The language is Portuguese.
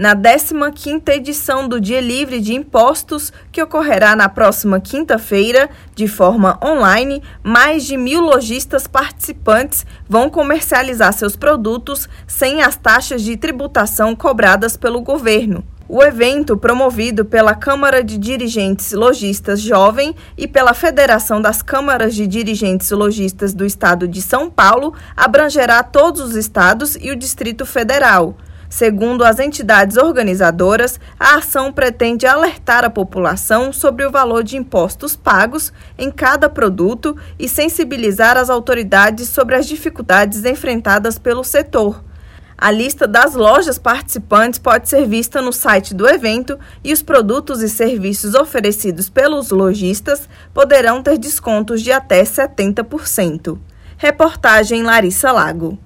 Na 15ª edição do Dia Livre de Impostos, que ocorrerá na próxima quinta-feira, de forma online, mais de mil lojistas participantes vão comercializar seus produtos sem as taxas de tributação cobradas pelo governo. O evento, promovido pela Câmara de Dirigentes Logistas Jovem e pela Federação das Câmaras de Dirigentes Logistas do Estado de São Paulo, abrangerá todos os estados e o Distrito Federal. Segundo as entidades organizadoras, a ação pretende alertar a população sobre o valor de impostos pagos em cada produto e sensibilizar as autoridades sobre as dificuldades enfrentadas pelo setor. A lista das lojas participantes pode ser vista no site do evento e os produtos e serviços oferecidos pelos lojistas poderão ter descontos de até 70%. Reportagem Larissa Lago.